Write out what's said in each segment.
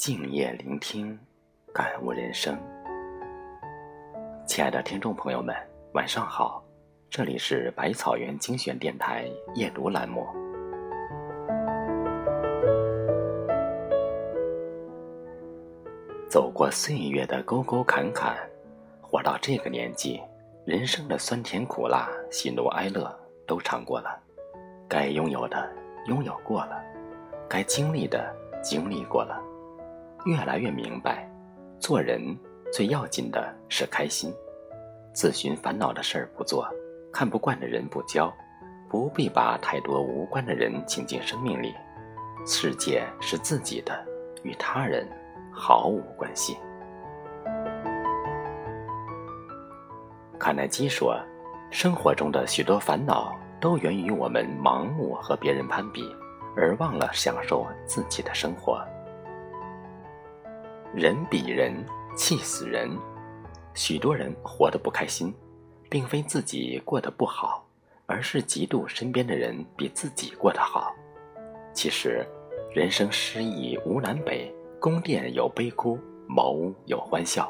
静夜聆听，感悟人生。亲爱的听众朋友们，晚上好，这里是百草园精选电台夜读栏目。走过岁月的沟沟坎坎，活到这个年纪，人生的酸甜苦辣、喜怒哀乐都尝过了，该拥有的拥有过了，该经历的经历过了，越来越明白，做人最要紧的是开心。自寻烦恼的事儿不做，看不惯的人不交，不必把太多无关的人请进生命里。世界是自己的，与他人。毫无关系。卡耐基说：“生活中的许多烦恼都源于我们盲目和别人攀比，而忘了享受自己的生活。人比人气死人。许多人活得不开心，并非自己过得不好，而是嫉妒身边的人比自己过得好。其实，人生失意无南北。”宫殿有悲哭，茅屋有欢笑。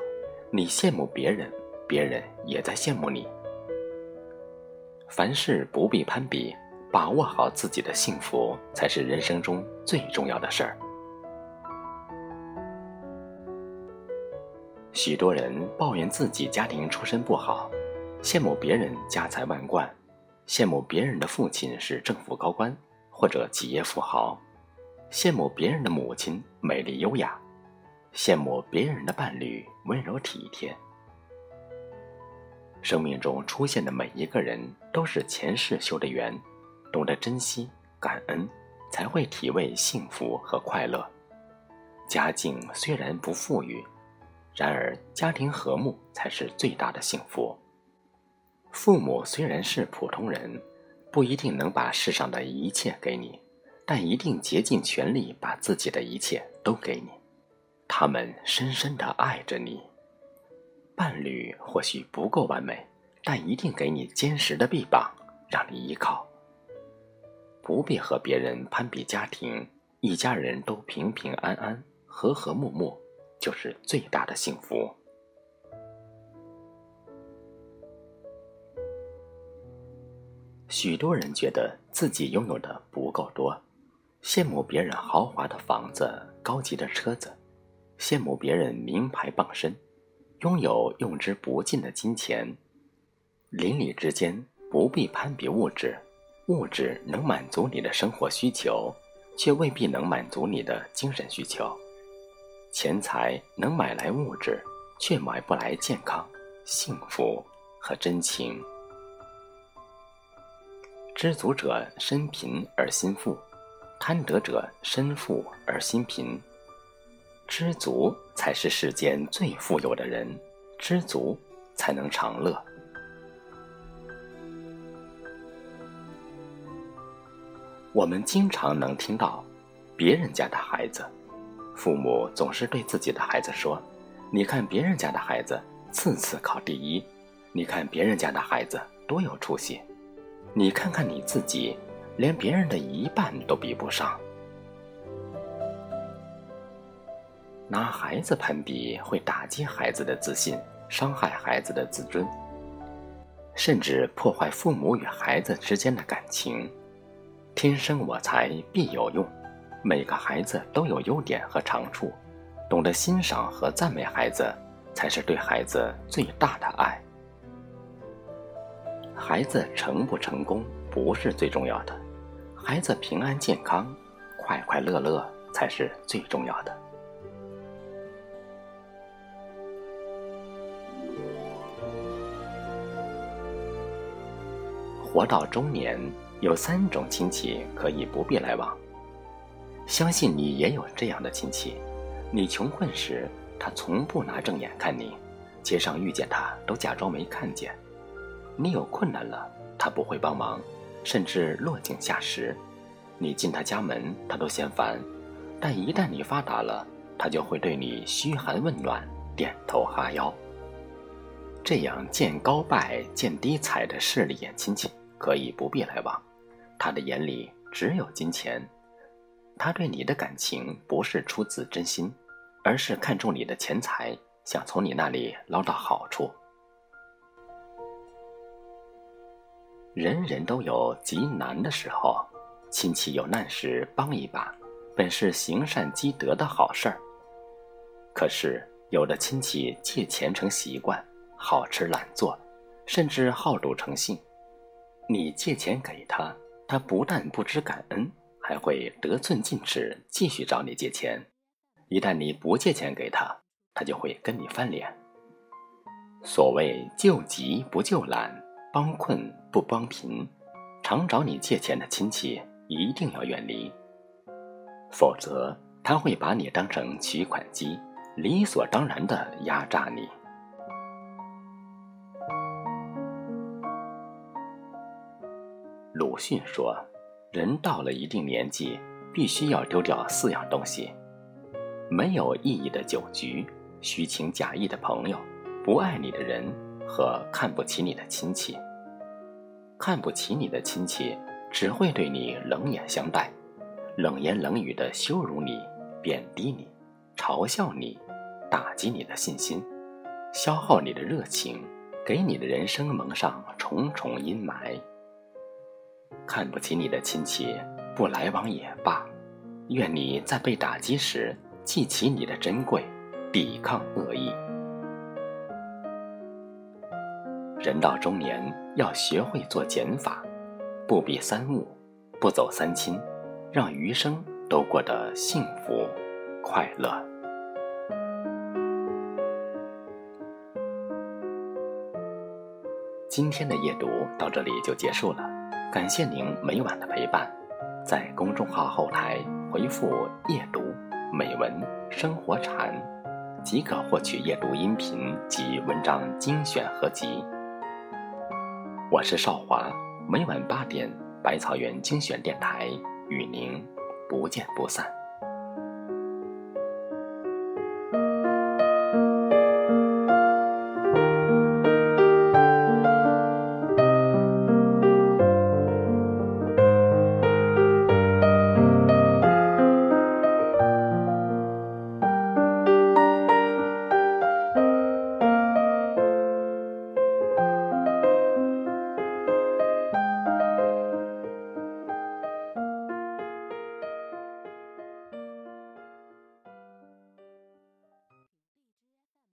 你羡慕别人，别人也在羡慕你。凡事不必攀比，把握好自己的幸福，才是人生中最重要的事儿。许多人抱怨自己家庭出身不好，羡慕别人家财万贯，羡慕别人的父亲是政府高官或者企业富豪。羡慕别人的母亲美丽优雅，羡慕别人的伴侣温柔体贴。生命中出现的每一个人都是前世修的缘，懂得珍惜感恩，才会体味幸福和快乐。家境虽然不富裕，然而家庭和睦才是最大的幸福。父母虽然是普通人，不一定能把世上的一切给你。但一定竭尽全力把自己的一切都给你，他们深深的爱着你。伴侣或许不够完美，但一定给你坚实的臂膀，让你依靠。不必和别人攀比家庭，一家人都平平安安、和和睦睦，就是最大的幸福。许多人觉得自己拥有的不够多。羡慕别人豪华的房子、高级的车子，羡慕别人名牌傍身，拥有用之不尽的金钱。邻里之间不必攀比物质，物质能满足你的生活需求，却未必能满足你的精神需求。钱财能买来物质，却买不来健康、幸福和真情。知足者身贫而心富。贪得者身富而心贫，知足才是世间最富有的人，知足才能长乐。我们经常能听到别人家的孩子，父母总是对自己的孩子说：“你看别人家的孩子次次考第一，你看别人家的孩子多有出息，你看看你自己。”连别人的一半都比不上，拿孩子攀比会打击孩子的自信，伤害孩子的自尊，甚至破坏父母与孩子之间的感情。天生我材必有用，每个孩子都有优点和长处，懂得欣赏和赞美孩子，才是对孩子最大的爱。孩子成不成功不是最重要的。孩子平安健康、快快乐乐才是最重要的。活到中年，有三种亲戚可以不必来往。相信你也有这样的亲戚：你穷困时，他从不拿正眼看你；街上遇见他，都假装没看见；你有困难了，他不会帮忙。甚至落井下石，你进他家门，他都嫌烦；但一旦你发达了，他就会对你嘘寒问暖、点头哈腰。这样见高拜、见低踩的势利眼亲戚，可以不必来往。他的眼里只有金钱，他对你的感情不是出自真心，而是看重你的钱财，想从你那里捞到好处。人人都有极难的时候，亲戚有难时帮一把，本是行善积德的好事儿。可是有的亲戚借钱成习惯，好吃懒做，甚至好赌成性。你借钱给他，他不但不知感恩，还会得寸进尺，继续找你借钱。一旦你不借钱给他，他就会跟你翻脸。所谓救急不救懒，帮困不帮贫，常找你借钱的亲戚一定要远离，否则他会把你当成取款机，理所当然的压榨你。鲁迅说：“人到了一定年纪，必须要丢掉四样东西。”没有意义的酒局，虚情假意的朋友，不爱你的人和看不起你的亲戚。看不起你的亲戚，只会对你冷眼相待，冷言冷语的羞辱你、贬低你、嘲笑你、打击你的信心，消耗你的热情，给你的人生蒙上重重阴霾。看不起你的亲戚，不来往也罢，愿你在被打击时。记起你的珍贵，抵抗恶意。人到中年，要学会做减法，不比三物，不走三亲，让余生都过得幸福快乐。今天的夜读到这里就结束了，感谢您每晚的陪伴，在公众号后台回复“夜读”。美文生活禅，即可获取夜读音频及文章精选合集。我是少华，每晚八点，百草园精选电台与您不见不散。